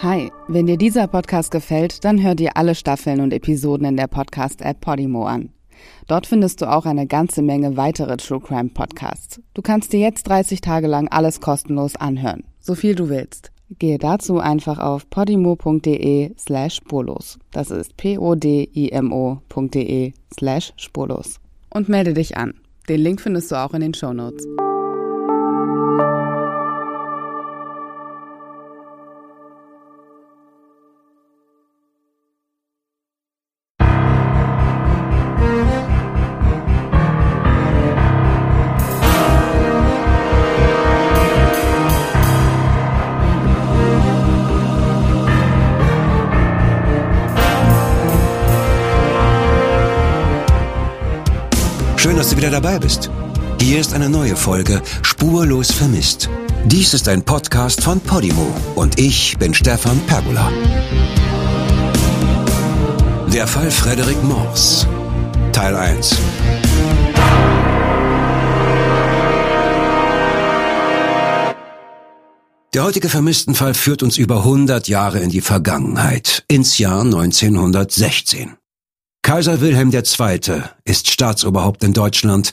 Hi, wenn dir dieser Podcast gefällt, dann hör dir alle Staffeln und Episoden in der Podcast-App Podimo an. Dort findest du auch eine ganze Menge weitere True Crime Podcasts. Du kannst dir jetzt 30 Tage lang alles kostenlos anhören, so viel du willst. Gehe dazu einfach auf podimo.de slash spurlos. Das ist p-o-d-i-m-o.de slash spurlos. Und melde dich an. Den Link findest du auch in den Show Notes. Wieder dabei bist. Hier ist eine neue Folge Spurlos vermisst. Dies ist ein Podcast von Podimo und ich bin Stefan Pergola. Der Fall Frederick Morse. Teil 1. Der heutige Vermisstenfall führt uns über 100 Jahre in die Vergangenheit, ins Jahr 1916. Kaiser Wilhelm II. ist Staatsoberhaupt in Deutschland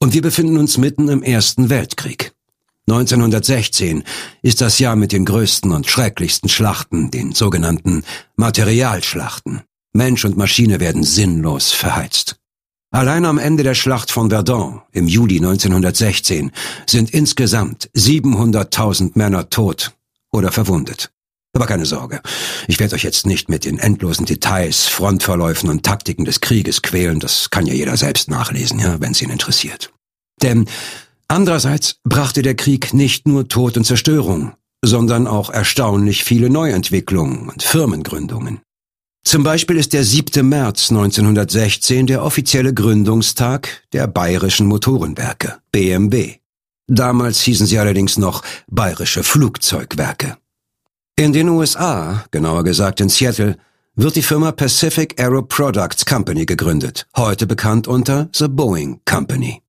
und wir befinden uns mitten im Ersten Weltkrieg. 1916 ist das Jahr mit den größten und schrecklichsten Schlachten, den sogenannten Materialschlachten. Mensch und Maschine werden sinnlos verheizt. Allein am Ende der Schlacht von Verdun im Juli 1916 sind insgesamt 700.000 Männer tot oder verwundet. Aber keine Sorge, ich werde euch jetzt nicht mit den endlosen Details, Frontverläufen und Taktiken des Krieges quälen, das kann ja jeder selbst nachlesen, ja, wenn es ihn interessiert. Denn andererseits brachte der Krieg nicht nur Tod und Zerstörung, sondern auch erstaunlich viele Neuentwicklungen und Firmengründungen. Zum Beispiel ist der 7. März 1916 der offizielle Gründungstag der Bayerischen Motorenwerke, BMW. Damals hießen sie allerdings noch Bayerische Flugzeugwerke. In den USA, genauer gesagt in Seattle, wird die Firma Pacific Aero Products Company gegründet, heute bekannt unter The Boeing Company.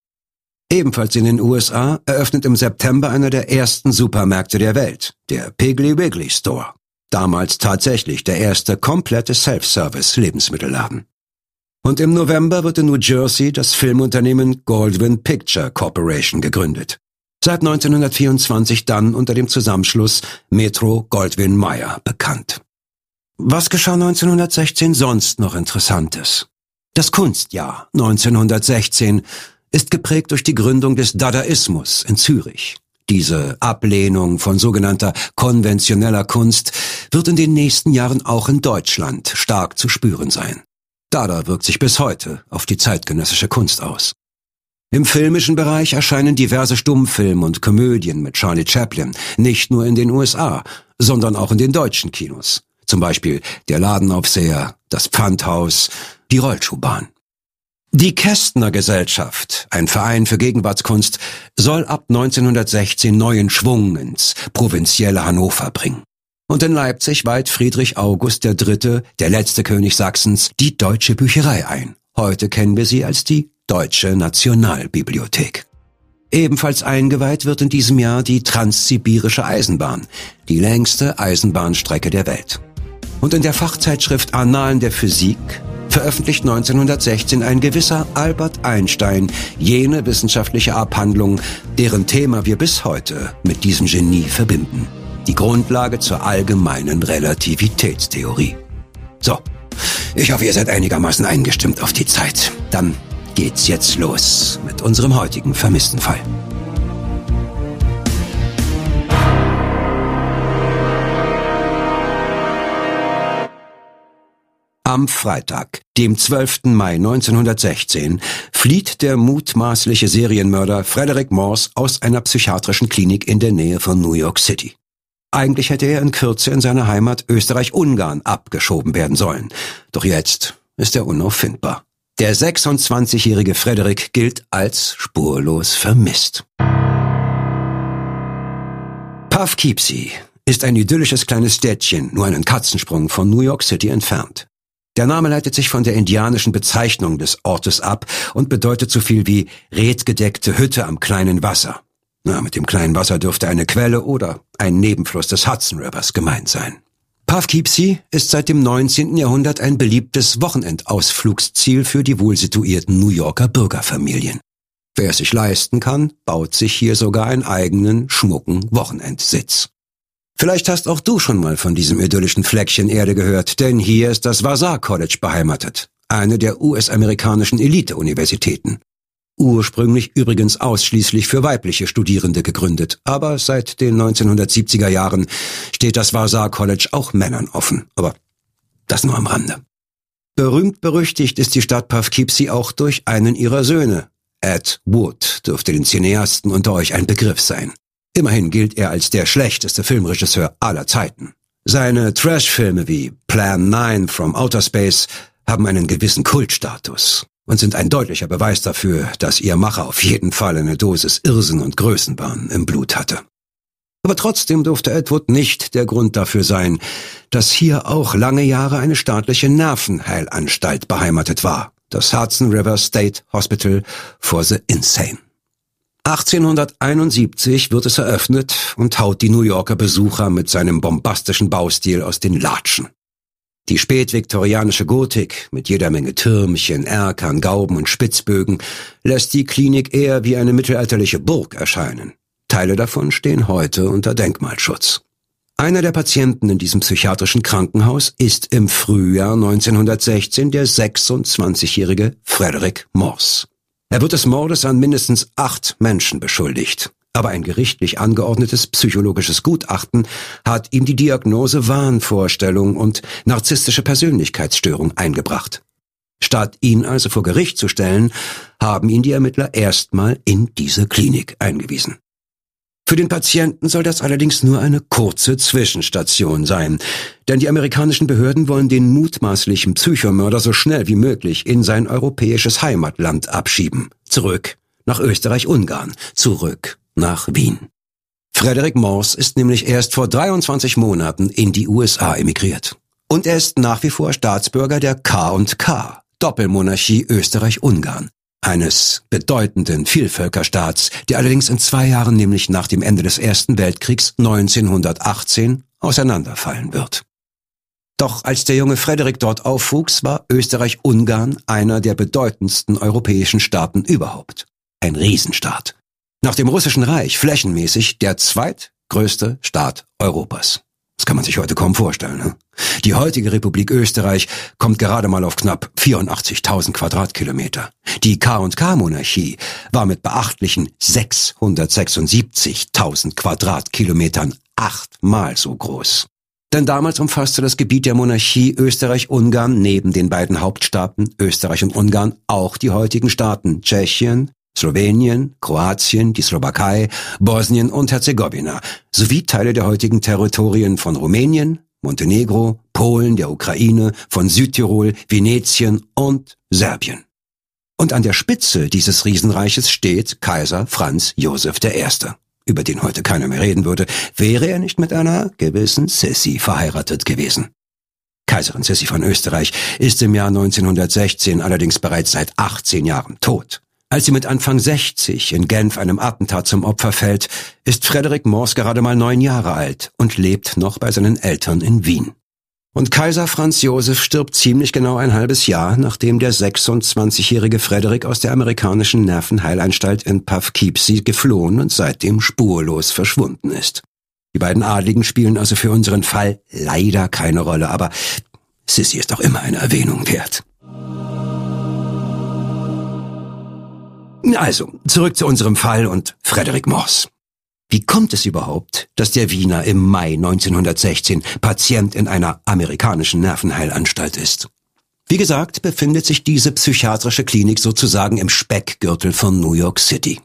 Ebenfalls in den USA eröffnet im September einer der ersten Supermärkte der Welt, der Piggly Wiggly Store. Damals tatsächlich der erste komplette Self-Service-Lebensmittelladen. Und im November wird in New Jersey das Filmunternehmen Goldwyn Picture Corporation gegründet. Seit 1924 dann unter dem Zusammenschluss Metro Goldwyn Mayer bekannt. Was geschah 1916 sonst noch Interessantes? Das Kunstjahr 1916 ist geprägt durch die Gründung des Dadaismus in Zürich. Diese Ablehnung von sogenannter konventioneller Kunst wird in den nächsten Jahren auch in Deutschland stark zu spüren sein. Dada wirkt sich bis heute auf die zeitgenössische Kunst aus. Im filmischen Bereich erscheinen diverse Stummfilme und Komödien mit Charlie Chaplin, nicht nur in den USA, sondern auch in den deutschen Kinos. Zum Beispiel Der Ladenaufseher, Das Pfandhaus, Die Rollschuhbahn. Die Kästner Gesellschaft, ein Verein für Gegenwartskunst, soll ab 1916 neuen Schwung ins provinzielle Hannover bringen. Und in Leipzig weiht Friedrich August III., der letzte König Sachsens, die Deutsche Bücherei ein. Heute kennen wir sie als die Deutsche Nationalbibliothek. Ebenfalls eingeweiht wird in diesem Jahr die Transsibirische Eisenbahn, die längste Eisenbahnstrecke der Welt. Und in der Fachzeitschrift Annalen der Physik veröffentlicht 1916 ein gewisser Albert Einstein jene wissenschaftliche Abhandlung, deren Thema wir bis heute mit diesem Genie verbinden. Die Grundlage zur allgemeinen Relativitätstheorie. So, ich hoffe, ihr seid einigermaßen eingestimmt auf die Zeit. Dann geht's jetzt los mit unserem heutigen Vermisstenfall. Am Freitag, dem 12. Mai 1916, flieht der mutmaßliche Serienmörder Frederick Morse aus einer psychiatrischen Klinik in der Nähe von New York City. Eigentlich hätte er in Kürze in seine Heimat Österreich-Ungarn abgeschoben werden sollen. Doch jetzt ist er unauffindbar. Der 26-jährige Frederick gilt als spurlos vermisst. Poughkeepsie ist ein idyllisches kleines Städtchen, nur einen Katzensprung von New York City entfernt. Der Name leitet sich von der indianischen Bezeichnung des Ortes ab und bedeutet so viel wie redgedeckte Hütte am kleinen Wasser. Na, mit dem kleinen Wasser dürfte eine Quelle oder ein Nebenfluss des Hudson Rivers gemeint sein. Poughkeepsie ist seit dem 19. Jahrhundert ein beliebtes Wochenendausflugsziel für die wohlsituierten New Yorker Bürgerfamilien. Wer es sich leisten kann, baut sich hier sogar einen eigenen, schmucken Wochenendsitz. Vielleicht hast auch du schon mal von diesem idyllischen Fleckchen Erde gehört, denn hier ist das Vassar College beheimatet, eine der US-amerikanischen Elite-Universitäten. Ursprünglich übrigens ausschließlich für weibliche Studierende gegründet, aber seit den 1970er Jahren steht das Vassar College auch Männern offen, aber das nur am Rande. Berühmt berüchtigt ist die Stadt Poughkeepsie auch durch einen ihrer Söhne. Ed Wood dürfte den Cineasten unter euch ein Begriff sein. Immerhin gilt er als der schlechteste Filmregisseur aller Zeiten. Seine Trash-Filme wie Plan 9 from Outer Space haben einen gewissen Kultstatus und sind ein deutlicher Beweis dafür, dass ihr Macher auf jeden Fall eine Dosis Irrsinn und Größenwahn im Blut hatte. Aber trotzdem durfte Edward nicht der Grund dafür sein, dass hier auch lange Jahre eine staatliche Nervenheilanstalt beheimatet war, das Hudson River State Hospital for the Insane. 1871 wird es eröffnet und haut die New Yorker Besucher mit seinem bombastischen Baustil aus den Latschen. Die spätviktorianische Gotik mit jeder Menge Türmchen, Erkern, Gauben und Spitzbögen lässt die Klinik eher wie eine mittelalterliche Burg erscheinen. Teile davon stehen heute unter Denkmalschutz. Einer der Patienten in diesem psychiatrischen Krankenhaus ist im Frühjahr 1916 der 26-jährige Frederick Morse. Er wird des Mordes an mindestens acht Menschen beschuldigt aber ein gerichtlich angeordnetes psychologisches Gutachten hat ihm die Diagnose Wahnvorstellung und narzisstische Persönlichkeitsstörung eingebracht. Statt ihn also vor Gericht zu stellen, haben ihn die Ermittler erstmal in diese Klinik eingewiesen. Für den Patienten soll das allerdings nur eine kurze Zwischenstation sein, denn die amerikanischen Behörden wollen den mutmaßlichen Psychomörder so schnell wie möglich in sein europäisches Heimatland abschieben. Zurück nach Österreich-Ungarn, zurück nach Wien. Frederick Morse ist nämlich erst vor 23 Monaten in die USA emigriert. Und er ist nach wie vor Staatsbürger der K&K, Doppelmonarchie Österreich-Ungarn, eines bedeutenden Vielvölkerstaats, der allerdings in zwei Jahren, nämlich nach dem Ende des Ersten Weltkriegs 1918, auseinanderfallen wird. Doch als der junge Frederik dort aufwuchs, war Österreich-Ungarn einer der bedeutendsten europäischen Staaten überhaupt. Ein Riesenstaat nach dem Russischen Reich flächenmäßig der zweitgrößte Staat Europas. Das kann man sich heute kaum vorstellen. Ne? Die heutige Republik Österreich kommt gerade mal auf knapp 84.000 Quadratkilometer. Die K&K-Monarchie war mit beachtlichen 676.000 Quadratkilometern achtmal so groß. Denn damals umfasste das Gebiet der Monarchie Österreich-Ungarn neben den beiden Hauptstaaten Österreich und Ungarn auch die heutigen Staaten Tschechien, Slowenien, Kroatien, die Slowakei, Bosnien und Herzegowina sowie Teile der heutigen Territorien von Rumänien, Montenegro, Polen, der Ukraine, von Südtirol, Venetien und Serbien. Und an der Spitze dieses Riesenreiches steht Kaiser Franz Josef I., über den heute keiner mehr reden würde, wäre er nicht mit einer gewissen Sissi verheiratet gewesen. Kaiserin Sissi von Österreich ist im Jahr 1916 allerdings bereits seit 18 Jahren tot. Als sie mit Anfang 60 in Genf einem Attentat zum Opfer fällt, ist Frederick Morse gerade mal neun Jahre alt und lebt noch bei seinen Eltern in Wien. Und Kaiser Franz Josef stirbt ziemlich genau ein halbes Jahr, nachdem der 26-jährige Frederick aus der amerikanischen Nervenheilanstalt in Poughkeepsie geflohen und seitdem spurlos verschwunden ist. Die beiden Adligen spielen also für unseren Fall leider keine Rolle, aber Sissy ist auch immer eine Erwähnung wert. Also, zurück zu unserem Fall und Frederick Moss. Wie kommt es überhaupt, dass der Wiener im Mai 1916 Patient in einer amerikanischen Nervenheilanstalt ist? Wie gesagt, befindet sich diese psychiatrische Klinik sozusagen im Speckgürtel von New York City.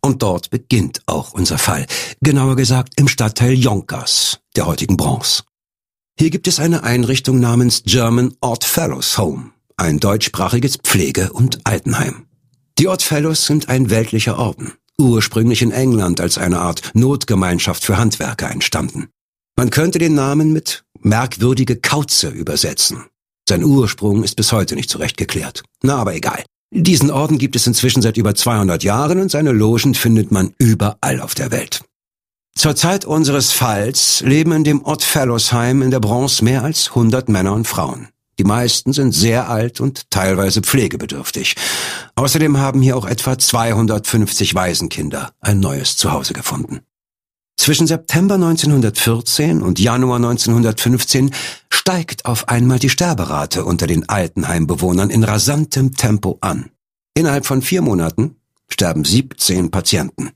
Und dort beginnt auch unser Fall, genauer gesagt im Stadtteil Yonkers, der heutigen Bronx. Hier gibt es eine Einrichtung namens German Odd Fellows Home, ein deutschsprachiges Pflege- und Altenheim. Die Oddfellows sind ein weltlicher Orden, ursprünglich in England als eine Art Notgemeinschaft für Handwerker entstanden. Man könnte den Namen mit merkwürdige Kauze übersetzen. Sein Ursprung ist bis heute nicht zurecht geklärt. Na, aber egal. Diesen Orden gibt es inzwischen seit über 200 Jahren und seine Logen findet man überall auf der Welt. Zur Zeit unseres Falls leben in dem Odd Fellows in der Bronze mehr als 100 Männer und Frauen. Die meisten sind sehr alt und teilweise pflegebedürftig. Außerdem haben hier auch etwa 250 Waisenkinder ein neues Zuhause gefunden. Zwischen September 1914 und Januar 1915 steigt auf einmal die Sterberate unter den Altenheimbewohnern in rasantem Tempo an. Innerhalb von vier Monaten sterben 17 Patienten.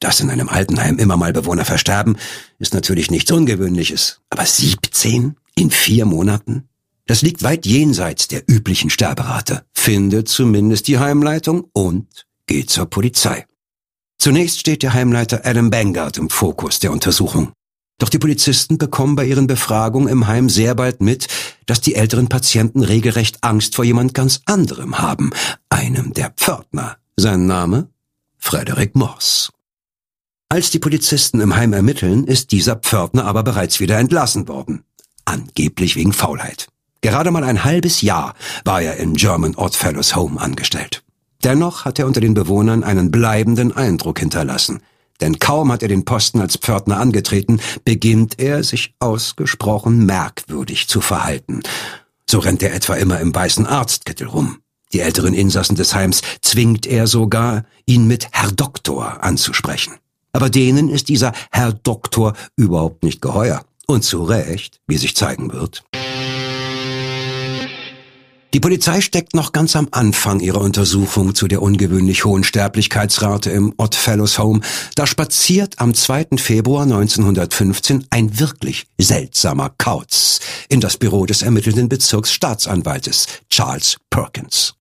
Dass in einem Altenheim immer mal Bewohner versterben, ist natürlich nichts Ungewöhnliches. Aber 17 in vier Monaten? Das liegt weit jenseits der üblichen Sterberate, findet zumindest die Heimleitung und geht zur Polizei. Zunächst steht der Heimleiter Adam Bangard im Fokus der Untersuchung. Doch die Polizisten bekommen bei ihren Befragungen im Heim sehr bald mit, dass die älteren Patienten regelrecht Angst vor jemand ganz anderem haben, einem der Pförtner. Sein Name? Frederick Moss. Als die Polizisten im Heim ermitteln, ist dieser Pförtner aber bereits wieder entlassen worden. Angeblich wegen Faulheit. Gerade mal ein halbes Jahr war er in German Oddfellows Home angestellt. Dennoch hat er unter den Bewohnern einen bleibenden Eindruck hinterlassen. Denn kaum hat er den Posten als Pförtner angetreten, beginnt er, sich ausgesprochen merkwürdig zu verhalten. So rennt er etwa immer im weißen Arztkittel rum. Die älteren Insassen des Heims zwingt er sogar, ihn mit Herr Doktor anzusprechen. Aber denen ist dieser Herr Doktor überhaupt nicht geheuer. Und zu Recht, wie sich zeigen wird. Die Polizei steckt noch ganz am Anfang ihrer Untersuchung zu der ungewöhnlich hohen Sterblichkeitsrate im Oddfellows Home. Da spaziert am 2. Februar 1915 ein wirklich seltsamer Kauz in das Büro des ermittelnden Bezirksstaatsanwaltes Charles Perkins.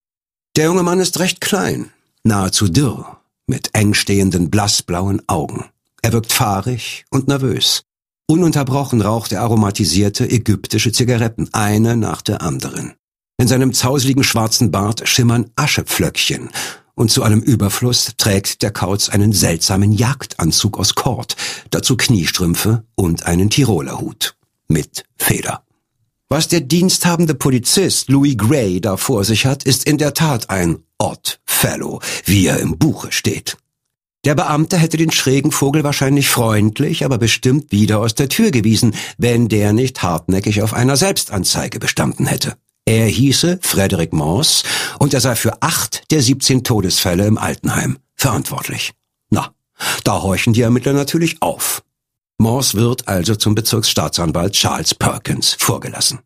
Der junge Mann ist recht klein, nahezu dürr, mit eng stehenden blassblauen Augen. Er wirkt fahrig und nervös. Ununterbrochen raucht er aromatisierte ägyptische Zigaretten, eine nach der anderen. In seinem zauseligen schwarzen Bart schimmern Aschepflöckchen, und zu allem Überfluss trägt der Kauz einen seltsamen Jagdanzug aus Kord, dazu Kniestrümpfe und einen Tiroler Hut mit Feder. Was der diensthabende Polizist Louis Gray da vor sich hat, ist in der Tat ein Odd Fellow, wie er im Buche steht. Der Beamte hätte den schrägen Vogel wahrscheinlich freundlich, aber bestimmt wieder aus der Tür gewiesen, wenn der nicht hartnäckig auf einer Selbstanzeige bestanden hätte. Er hieße Frederick Morse und er sei für acht der 17 Todesfälle im Altenheim verantwortlich. Na, da horchen die Ermittler natürlich auf. Morse wird also zum Bezirksstaatsanwalt Charles Perkins vorgelassen.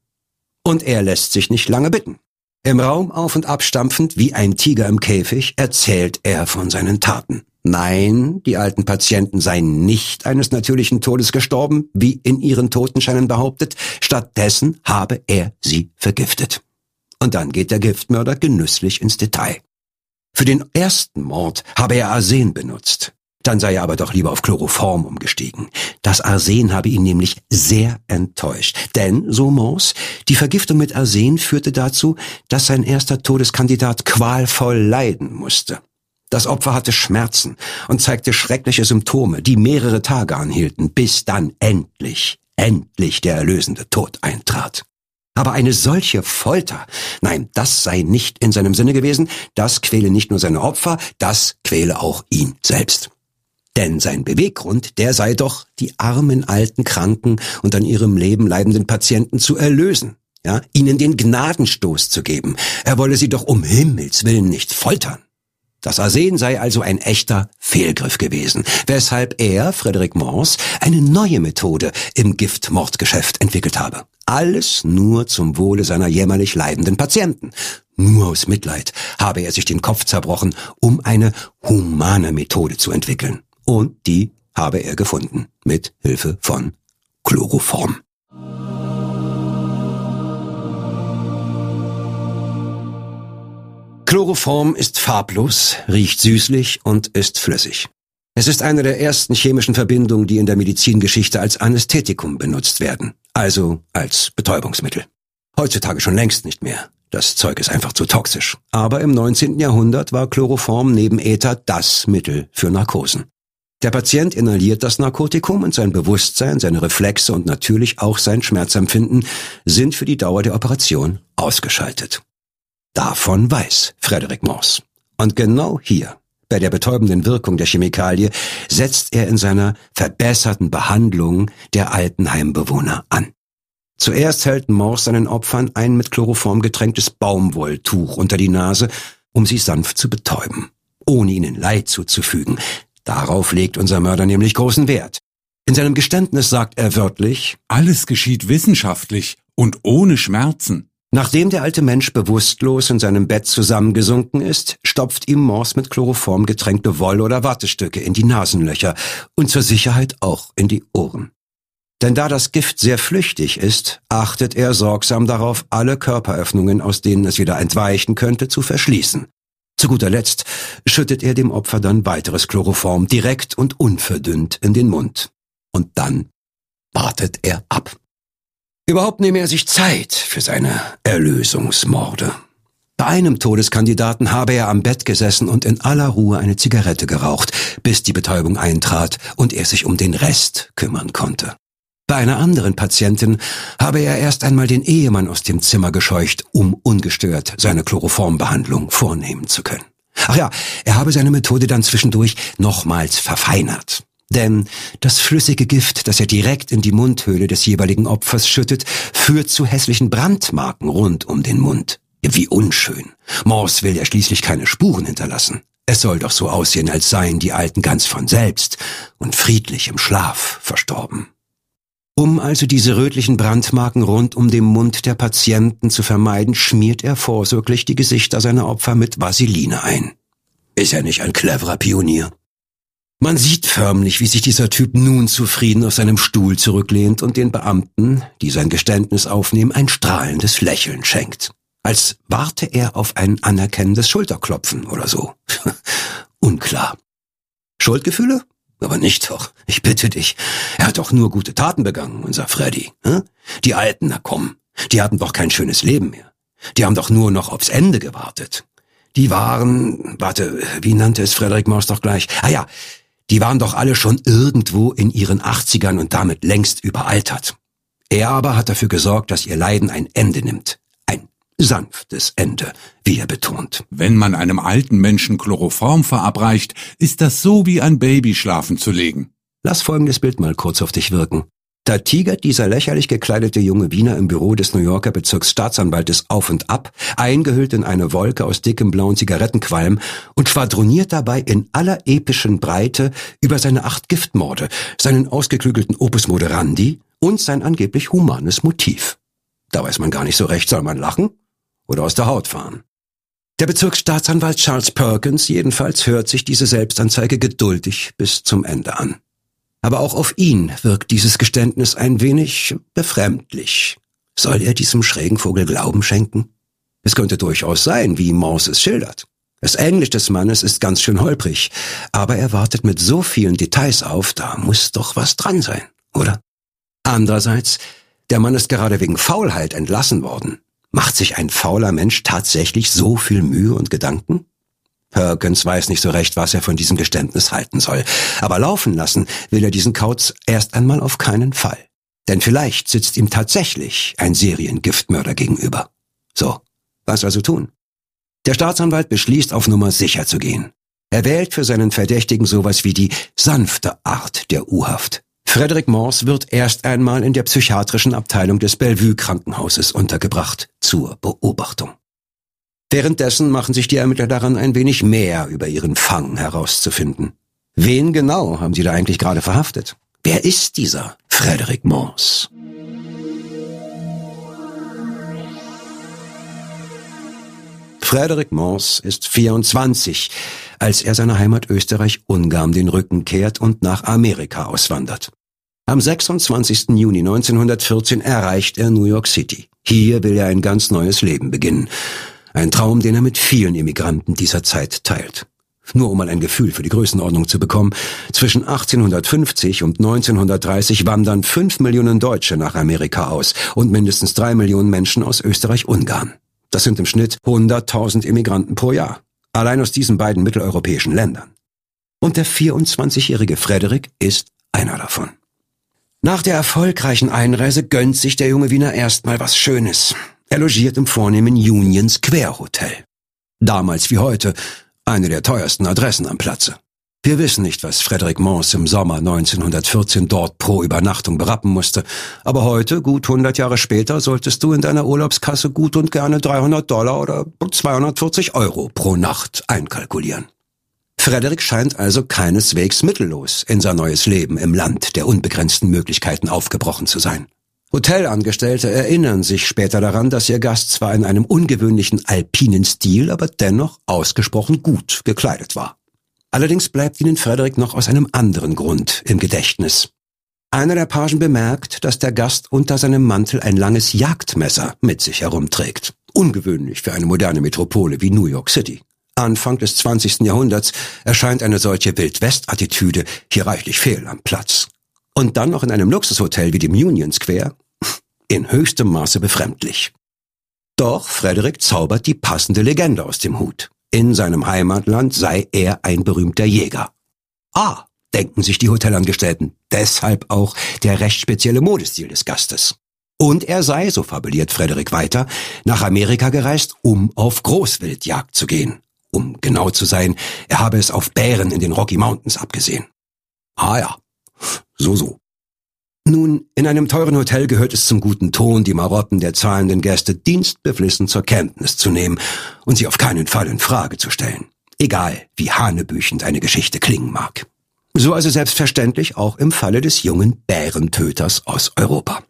Und er lässt sich nicht lange bitten. Im Raum auf und abstampfend wie ein Tiger im Käfig erzählt er von seinen Taten. Nein, die alten Patienten seien nicht eines natürlichen Todes gestorben, wie in ihren Totenscheinen behauptet, stattdessen habe er sie vergiftet. Und dann geht der Giftmörder genüsslich ins Detail. Für den ersten Mord habe er Arsen benutzt. Dann sei er aber doch lieber auf Chloroform umgestiegen. Das Arsen habe ihn nämlich sehr enttäuscht. Denn, so Mons, die Vergiftung mit Arsen führte dazu, dass sein erster Todeskandidat qualvoll leiden musste. Das Opfer hatte Schmerzen und zeigte schreckliche Symptome, die mehrere Tage anhielten, bis dann endlich, endlich der erlösende Tod eintrat. Aber eine solche Folter, nein, das sei nicht in seinem Sinne gewesen, das quäle nicht nur seine Opfer, das quäle auch ihn selbst. Denn sein Beweggrund, der sei doch, die armen alten Kranken und an ihrem Leben leidenden Patienten zu erlösen, ja, ihnen den Gnadenstoß zu geben. Er wolle sie doch um Himmels willen nicht foltern. Das Arsen sei also ein echter Fehlgriff gewesen, weshalb er, Frederick Morse, eine neue Methode im Giftmordgeschäft entwickelt habe. Alles nur zum Wohle seiner jämmerlich leidenden Patienten. Nur aus Mitleid habe er sich den Kopf zerbrochen, um eine humane Methode zu entwickeln. Und die habe er gefunden, mit Hilfe von Chloroform. Chloroform ist farblos, riecht süßlich und ist flüssig. Es ist eine der ersten chemischen Verbindungen, die in der Medizingeschichte als Anästhetikum benutzt werden, also als Betäubungsmittel. Heutzutage schon längst nicht mehr. Das Zeug ist einfach zu toxisch. Aber im 19. Jahrhundert war Chloroform neben Ether das Mittel für Narkosen. Der Patient inhaliert das Narkotikum und sein Bewusstsein, seine Reflexe und natürlich auch sein Schmerzempfinden sind für die Dauer der Operation ausgeschaltet. Davon weiß Frederick Morse. Und genau hier bei der betäubenden Wirkung der Chemikalie setzt er in seiner verbesserten Behandlung der Altenheimbewohner an. Zuerst hält Morse seinen Opfern ein mit Chloroform getränktes Baumwolltuch unter die Nase, um sie sanft zu betäuben, ohne ihnen Leid zuzufügen. Darauf legt unser Mörder nämlich großen Wert. In seinem Geständnis sagt er wörtlich, alles geschieht wissenschaftlich und ohne Schmerzen. Nachdem der alte Mensch bewusstlos in seinem Bett zusammengesunken ist, stopft ihm Morse mit Chloroform getränkte Woll- oder Wattestücke in die Nasenlöcher und zur Sicherheit auch in die Ohren. Denn da das Gift sehr flüchtig ist, achtet er sorgsam darauf, alle Körperöffnungen, aus denen es wieder entweichen könnte, zu verschließen. Zu guter Letzt schüttet er dem Opfer dann weiteres Chloroform direkt und unverdünnt in den Mund. Und dann wartet er ab. Überhaupt nehme er sich Zeit für seine Erlösungsmorde. Bei einem Todeskandidaten habe er am Bett gesessen und in aller Ruhe eine Zigarette geraucht, bis die Betäubung eintrat und er sich um den Rest kümmern konnte. Bei einer anderen Patientin habe er erst einmal den Ehemann aus dem Zimmer gescheucht, um ungestört seine Chloroformbehandlung vornehmen zu können. Ach ja, er habe seine Methode dann zwischendurch nochmals verfeinert. Denn das flüssige Gift, das er direkt in die Mundhöhle des jeweiligen Opfers schüttet, führt zu hässlichen Brandmarken rund um den Mund. Wie unschön. Morse will ja schließlich keine Spuren hinterlassen. Es soll doch so aussehen, als seien die Alten ganz von selbst und friedlich im Schlaf verstorben. Um also diese rötlichen Brandmarken rund um den Mund der Patienten zu vermeiden, schmiert er vorsorglich die Gesichter seiner Opfer mit Vaseline ein. Ist er nicht ein cleverer Pionier? Man sieht förmlich, wie sich dieser Typ nun zufrieden auf seinem Stuhl zurücklehnt und den Beamten, die sein Geständnis aufnehmen, ein strahlendes Lächeln schenkt. Als warte er auf ein anerkennendes Schulterklopfen oder so. Unklar. Schuldgefühle? Aber nicht doch. Ich bitte dich. Er hat doch nur gute Taten begangen, unser Freddy. Hm? Die Alten, na komm, die hatten doch kein schönes Leben mehr. Die haben doch nur noch aufs Ende gewartet. Die waren, warte, wie nannte es Frederik Maus doch gleich? Ah ja, die waren doch alle schon irgendwo in ihren Achtzigern und damit längst überaltert. Er aber hat dafür gesorgt, dass ihr Leiden ein Ende nimmt. Ein sanftes Ende, wie er betont. Wenn man einem alten Menschen Chloroform verabreicht, ist das so wie ein Baby schlafen zu legen. Lass folgendes Bild mal kurz auf dich wirken. Da tigert dieser lächerlich gekleidete junge Wiener im Büro des New Yorker Bezirksstaatsanwaltes auf und ab, eingehüllt in eine Wolke aus dickem blauen Zigarettenqualm und schwadroniert dabei in aller epischen Breite über seine acht Giftmorde, seinen ausgeklügelten Opus Moderandi und sein angeblich humanes Motiv. Da weiß man gar nicht so recht, soll man lachen oder aus der Haut fahren. Der Bezirksstaatsanwalt Charles Perkins jedenfalls hört sich diese Selbstanzeige geduldig bis zum Ende an. Aber auch auf ihn wirkt dieses Geständnis ein wenig befremdlich. Soll er diesem schrägen Vogel Glauben schenken? Es könnte durchaus sein, wie Morse es schildert. Das Englisch des Mannes ist ganz schön holprig, aber er wartet mit so vielen Details auf, da muss doch was dran sein, oder? Andererseits, der Mann ist gerade wegen Faulheit entlassen worden. Macht sich ein fauler Mensch tatsächlich so viel Mühe und Gedanken? Perkins weiß nicht so recht, was er von diesem Geständnis halten soll. Aber laufen lassen will er diesen Kauz erst einmal auf keinen Fall. Denn vielleicht sitzt ihm tatsächlich ein Seriengiftmörder gegenüber. So, was also tun? Der Staatsanwalt beschließt, auf Nummer sicher zu gehen. Er wählt für seinen Verdächtigen sowas wie die sanfte Art der U-Haft. Frederick Morse wird erst einmal in der psychiatrischen Abteilung des Bellevue Krankenhauses untergebracht zur Beobachtung. Währenddessen machen sich die Ermittler daran, ein wenig mehr über ihren Fang herauszufinden. Wen genau haben sie da eigentlich gerade verhaftet? Wer ist dieser Frederick Morse? Frederick Morse ist 24, als er seiner Heimat Österreich-Ungarn den Rücken kehrt und nach Amerika auswandert. Am 26. Juni 1914 erreicht er New York City. Hier will er ein ganz neues Leben beginnen. Ein Traum, den er mit vielen Immigranten dieser Zeit teilt. Nur um mal ein Gefühl für die Größenordnung zu bekommen, zwischen 1850 und 1930 wandern fünf Millionen Deutsche nach Amerika aus und mindestens drei Millionen Menschen aus Österreich-Ungarn. Das sind im Schnitt 100.000 Immigranten pro Jahr. Allein aus diesen beiden mitteleuropäischen Ländern. Und der 24-jährige Frederik ist einer davon. Nach der erfolgreichen Einreise gönnt sich der junge Wiener erstmal was Schönes. Er logiert im vornehmen Union Square Hotel. Damals wie heute Eine der teuersten Adressen am Platze. Wir wissen nicht, was Frederick Mons im Sommer 1914 dort pro Übernachtung berappen musste, aber heute, gut 100 Jahre später, solltest du in deiner Urlaubskasse gut und gerne 300 Dollar oder 240 Euro pro Nacht einkalkulieren. Frederick scheint also keineswegs mittellos in sein neues Leben im Land der unbegrenzten Möglichkeiten aufgebrochen zu sein. Hotelangestellte erinnern sich später daran, dass ihr Gast zwar in einem ungewöhnlichen alpinen Stil, aber dennoch ausgesprochen gut gekleidet war. Allerdings bleibt ihnen Frederick noch aus einem anderen Grund im Gedächtnis. Einer der Pagen bemerkt, dass der Gast unter seinem Mantel ein langes Jagdmesser mit sich herumträgt. Ungewöhnlich für eine moderne Metropole wie New York City. Anfang des 20. Jahrhunderts erscheint eine solche Wildwest-Attitüde hier reichlich fehl am Platz. Und dann noch in einem Luxushotel wie dem Union Square? In höchstem Maße befremdlich. Doch Frederick zaubert die passende Legende aus dem Hut. In seinem Heimatland sei er ein berühmter Jäger. Ah, denken sich die Hotelangestellten, deshalb auch der recht spezielle Modestil des Gastes. Und er sei, so fabuliert Frederik weiter, nach Amerika gereist, um auf Großwildjagd zu gehen. Um genau zu sein, er habe es auf Bären in den Rocky Mountains abgesehen. Ah ja, so so. Nun, in einem teuren Hotel gehört es zum guten Ton, die Marotten der zahlenden Gäste dienstbeflissen zur Kenntnis zu nehmen und sie auf keinen Fall in Frage zu stellen. Egal, wie hanebüchend eine Geschichte klingen mag. So also selbstverständlich auch im Falle des jungen Bärentöters aus Europa.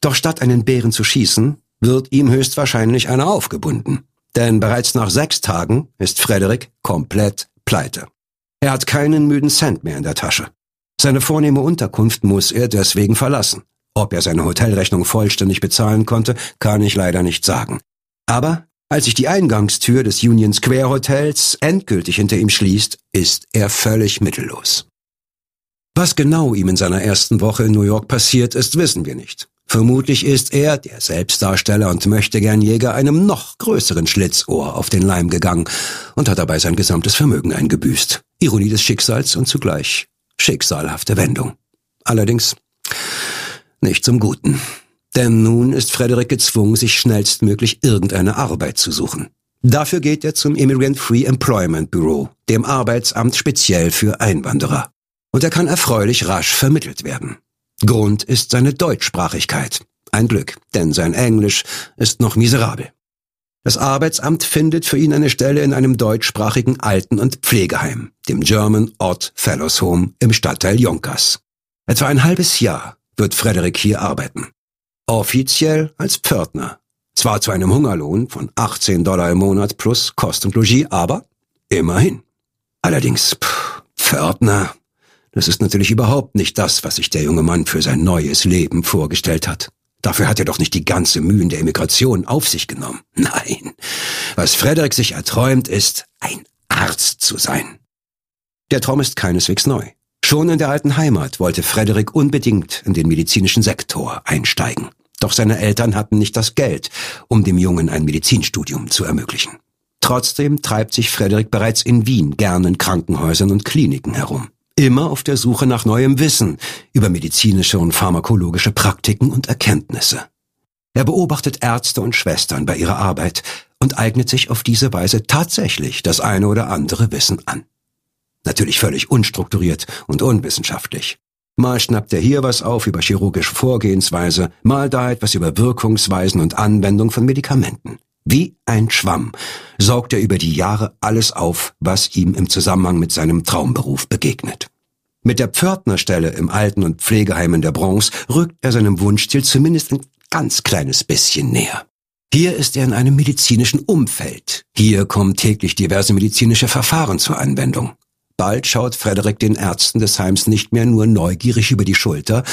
Doch statt einen Bären zu schießen, wird ihm höchstwahrscheinlich einer aufgebunden. Denn bereits nach sechs Tagen ist Frederik komplett pleite. Er hat keinen müden Cent mehr in der Tasche. Seine vornehme Unterkunft muss er deswegen verlassen. Ob er seine Hotelrechnung vollständig bezahlen konnte, kann ich leider nicht sagen. Aber als sich die Eingangstür des Union Square Hotels endgültig hinter ihm schließt, ist er völlig mittellos. Was genau ihm in seiner ersten Woche in New York passiert ist, wissen wir nicht. Vermutlich ist er, der Selbstdarsteller und Möchtegern-Jäger, einem noch größeren Schlitzohr auf den Leim gegangen und hat dabei sein gesamtes Vermögen eingebüßt. Ironie des Schicksals und zugleich Schicksalhafte Wendung. Allerdings nicht zum Guten. Denn nun ist Frederick gezwungen, sich schnellstmöglich irgendeine Arbeit zu suchen. Dafür geht er zum Immigrant Free Employment Bureau, dem Arbeitsamt speziell für Einwanderer. Und er kann erfreulich rasch vermittelt werden. Grund ist seine Deutschsprachigkeit. Ein Glück, denn sein Englisch ist noch miserabel. Das Arbeitsamt findet für ihn eine Stelle in einem deutschsprachigen Alten- und Pflegeheim, dem German Odd Fellows Home im Stadtteil Jonkers. Etwa ein halbes Jahr wird Frederik hier arbeiten. Offiziell als Pförtner. Zwar zu einem Hungerlohn von 18 Dollar im Monat plus Kost und Logis, aber immerhin. Allerdings, pff, Pförtner, das ist natürlich überhaupt nicht das, was sich der junge Mann für sein neues Leben vorgestellt hat. Dafür hat er doch nicht die ganze Mühen der Emigration auf sich genommen. Nein, was Frederik sich erträumt, ist, ein Arzt zu sein. Der Traum ist keineswegs neu. Schon in der alten Heimat wollte Frederik unbedingt in den medizinischen Sektor einsteigen. Doch seine Eltern hatten nicht das Geld, um dem Jungen ein Medizinstudium zu ermöglichen. Trotzdem treibt sich Frederik bereits in Wien gern in Krankenhäusern und Kliniken herum immer auf der Suche nach neuem Wissen über medizinische und pharmakologische Praktiken und Erkenntnisse. Er beobachtet Ärzte und Schwestern bei ihrer Arbeit und eignet sich auf diese Weise tatsächlich das eine oder andere Wissen an. Natürlich völlig unstrukturiert und unwissenschaftlich. Mal schnappt er hier was auf über chirurgische Vorgehensweise, mal da etwas über Wirkungsweisen und Anwendung von Medikamenten. Wie ein Schwamm saugt er über die Jahre alles auf, was ihm im Zusammenhang mit seinem Traumberuf begegnet. Mit der Pförtnerstelle im Alten- und Pflegeheim in der Bronx rückt er seinem Wunschziel zumindest ein ganz kleines bisschen näher. Hier ist er in einem medizinischen Umfeld. Hier kommen täglich diverse medizinische Verfahren zur Anwendung. Bald schaut Frederik den Ärzten des Heims nicht mehr nur neugierig über die Schulter,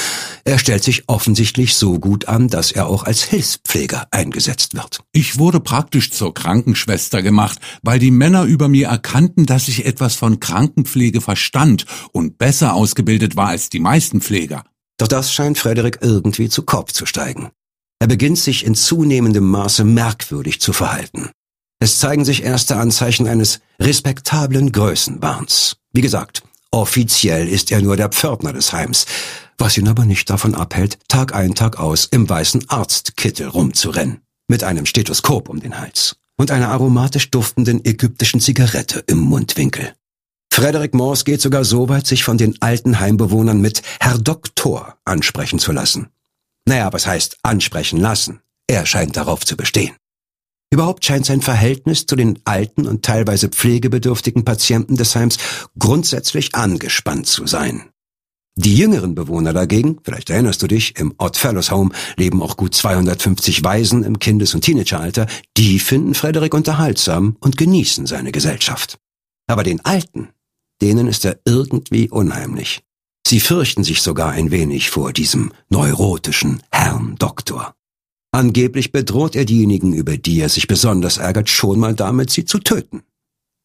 er stellt sich offensichtlich so gut an, dass er auch als Hilfspfleger eingesetzt wird. Ich wurde praktisch zur Krankenschwester gemacht, weil die Männer über mir erkannten, dass ich etwas von Krankenpflege verstand und besser ausgebildet war als die meisten Pfleger. Doch das scheint Frederik irgendwie zu Kopf zu steigen. Er beginnt sich in zunehmendem Maße merkwürdig zu verhalten. Es zeigen sich erste Anzeichen eines respektablen Größenwahns. Wie gesagt, offiziell ist er nur der Pförtner des Heims, was ihn aber nicht davon abhält, Tag ein, Tag aus im weißen Arztkittel rumzurennen, mit einem Stethoskop um den Hals. und einer aromatisch duftenden ägyptischen Zigarette im Mundwinkel. Frederick Morse geht sogar so weit, sich von den alten Heimbewohnern mit Herr Doktor ansprechen zu lassen. Naja, was heißt ansprechen lassen? Er scheint darauf zu bestehen. Überhaupt scheint sein Verhältnis zu den alten und teilweise pflegebedürftigen Patienten des Heims grundsätzlich angespannt zu sein. Die jüngeren Bewohner dagegen, vielleicht erinnerst du dich, im Odd Fellows Home leben auch gut 250 Waisen im Kindes- und Teenageralter, die finden Frederick unterhaltsam und genießen seine Gesellschaft. Aber den Alten, denen ist er irgendwie unheimlich. Sie fürchten sich sogar ein wenig vor diesem neurotischen Herrn Doktor. Angeblich bedroht er diejenigen, über die er sich besonders ärgert, schon mal damit, sie zu töten.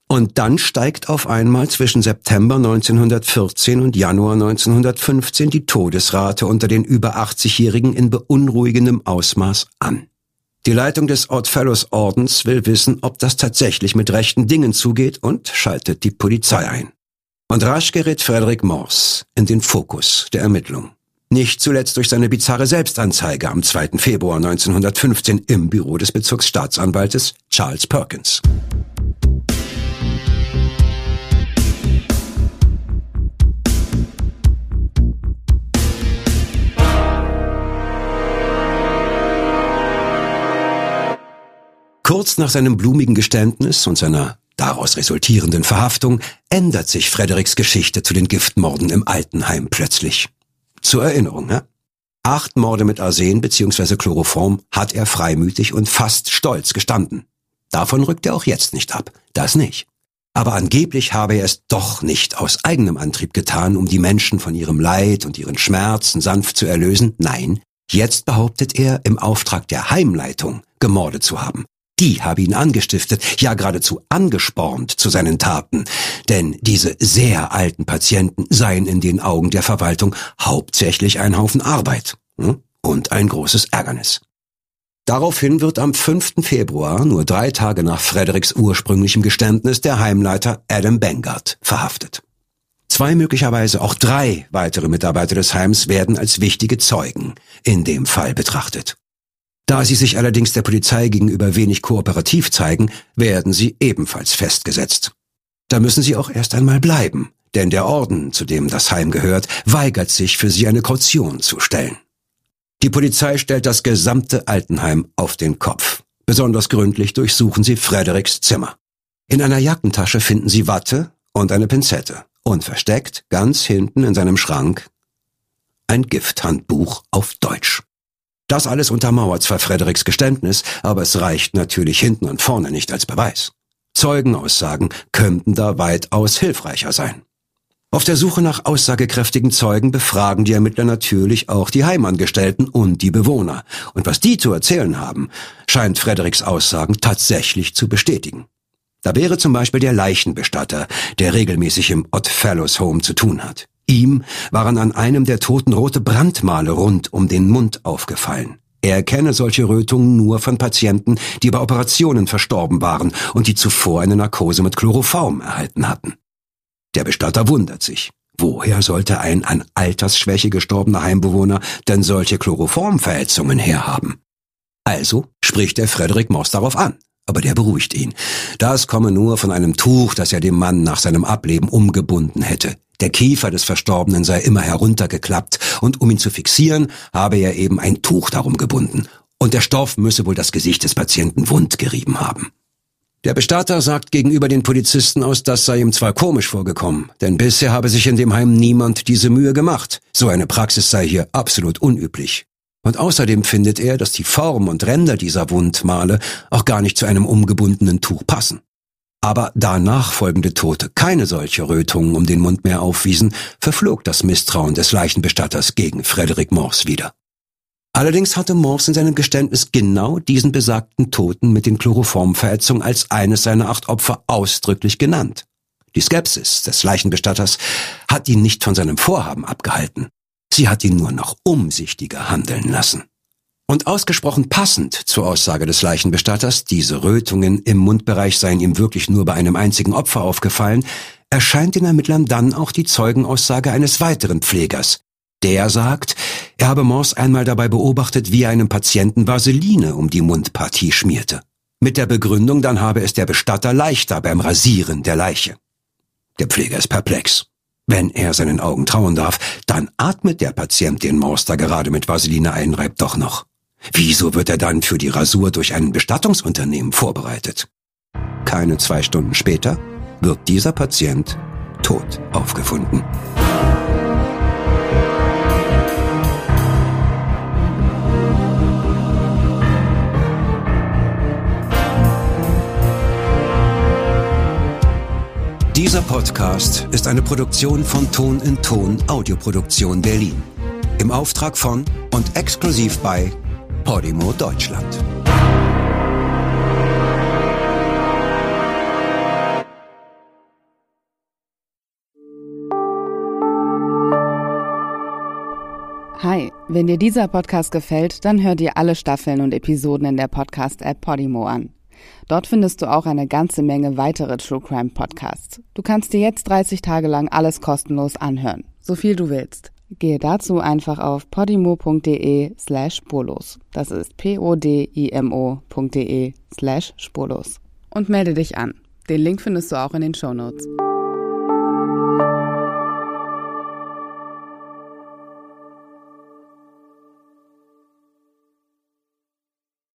Und dann steigt auf einmal zwischen September 1914 und Januar 1915 die Todesrate unter den über 80-Jährigen in beunruhigendem Ausmaß an. Die Leitung des Oddfellows Ordens will wissen, ob das tatsächlich mit rechten Dingen zugeht und schaltet die Polizei ein. Und rasch gerät Frederick Morse in den Fokus der Ermittlung. Nicht zuletzt durch seine bizarre Selbstanzeige am 2. Februar 1915 im Büro des Bezirksstaatsanwaltes Charles Perkins. Kurz nach seinem blumigen Geständnis und seiner daraus resultierenden Verhaftung ändert sich Fredericks Geschichte zu den Giftmorden im Altenheim plötzlich. Zur Erinnerung, ne? Acht Morde mit Arsen bzw. Chloroform hat er freimütig und fast stolz gestanden. Davon rückt er auch jetzt nicht ab. Das nicht. Aber angeblich habe er es doch nicht aus eigenem Antrieb getan, um die Menschen von ihrem Leid und ihren Schmerzen sanft zu erlösen. Nein, jetzt behauptet er, im Auftrag der Heimleitung gemordet zu haben die habe ihn angestiftet, ja geradezu angespornt zu seinen Taten. Denn diese sehr alten Patienten seien in den Augen der Verwaltung hauptsächlich ein Haufen Arbeit hm? und ein großes Ärgernis. Daraufhin wird am 5. Februar, nur drei Tage nach Fredericks ursprünglichem Geständnis, der Heimleiter Adam Bengard verhaftet. Zwei, möglicherweise auch drei weitere Mitarbeiter des Heims werden als wichtige Zeugen in dem Fall betrachtet. Da sie sich allerdings der Polizei gegenüber wenig kooperativ zeigen, werden sie ebenfalls festgesetzt. Da müssen sie auch erst einmal bleiben, denn der Orden, zu dem das Heim gehört, weigert sich, für sie eine Kaution zu stellen. Die Polizei stellt das gesamte Altenheim auf den Kopf. Besonders gründlich durchsuchen sie Fredericks Zimmer. In einer Jackentasche finden sie Watte und eine Pinzette und versteckt ganz hinten in seinem Schrank ein Gifthandbuch auf Deutsch. Das alles untermauert zwar Fredericks Geständnis, aber es reicht natürlich hinten und vorne nicht als Beweis. Zeugenaussagen könnten da weitaus hilfreicher sein. Auf der Suche nach aussagekräftigen Zeugen befragen die Ermittler natürlich auch die Heimangestellten und die Bewohner. Und was die zu erzählen haben, scheint Fredericks Aussagen tatsächlich zu bestätigen. Da wäre zum Beispiel der Leichenbestatter, der regelmäßig im Odd Fellows Home zu tun hat. Ihm waren an einem der Toten rote Brandmale rund um den Mund aufgefallen. Er kenne solche Rötungen nur von Patienten, die bei Operationen verstorben waren und die zuvor eine Narkose mit Chloroform erhalten hatten. Der Bestatter wundert sich. Woher sollte ein an Altersschwäche gestorbener Heimbewohner denn solche Chloroformverletzungen herhaben? Also spricht der Frederik Moss darauf an aber der beruhigt ihn. Das komme nur von einem Tuch, das er dem Mann nach seinem Ableben umgebunden hätte. Der Kiefer des Verstorbenen sei immer heruntergeklappt, und um ihn zu fixieren, habe er eben ein Tuch darum gebunden, und der Stoff müsse wohl das Gesicht des Patienten wund gerieben haben. Der Bestatter sagt gegenüber den Polizisten aus, das sei ihm zwar komisch vorgekommen, denn bisher habe sich in dem Heim niemand diese Mühe gemacht. So eine Praxis sei hier absolut unüblich. Und außerdem findet er, dass die Form und Ränder dieser Wundmale auch gar nicht zu einem umgebundenen Tuch passen. Aber da nachfolgende Tote keine solche Rötungen um den Mund mehr aufwiesen, verflog das Misstrauen des Leichenbestatters gegen Frederick Morse wieder. Allerdings hatte Morse in seinem Geständnis genau diesen besagten Toten mit den Chloroformverätzungen als eines seiner acht Opfer ausdrücklich genannt. Die Skepsis des Leichenbestatters hat ihn nicht von seinem Vorhaben abgehalten. Sie hat ihn nur noch umsichtiger handeln lassen. Und ausgesprochen passend zur Aussage des Leichenbestatters, diese Rötungen im Mundbereich seien ihm wirklich nur bei einem einzigen Opfer aufgefallen, erscheint den Ermittlern dann auch die Zeugenaussage eines weiteren Pflegers. Der sagt, er habe Morse einmal dabei beobachtet, wie er einem Patienten Vaseline um die Mundpartie schmierte. Mit der Begründung, dann habe es der Bestatter leichter beim Rasieren der Leiche. Der Pfleger ist perplex. Wenn er seinen Augen trauen darf, dann atmet der Patient den Morster gerade mit Vaseline einreibt doch noch. Wieso wird er dann für die Rasur durch ein Bestattungsunternehmen vorbereitet? Keine zwei Stunden später wird dieser Patient tot aufgefunden. Dieser Podcast ist eine Produktion von Ton in Ton Audioproduktion Berlin. Im Auftrag von und exklusiv bei Podimo Deutschland. Hi, wenn dir dieser Podcast gefällt, dann hör dir alle Staffeln und Episoden in der Podcast-App Podimo an. Dort findest du auch eine ganze Menge weitere True Crime Podcasts. Du kannst dir jetzt 30 Tage lang alles kostenlos anhören, so viel du willst. Gehe dazu einfach auf podimo.de slash spurlos. Das ist p-o-d-i-m-o.de slash spurlos. Und melde dich an. Den Link findest du auch in den Show Notes.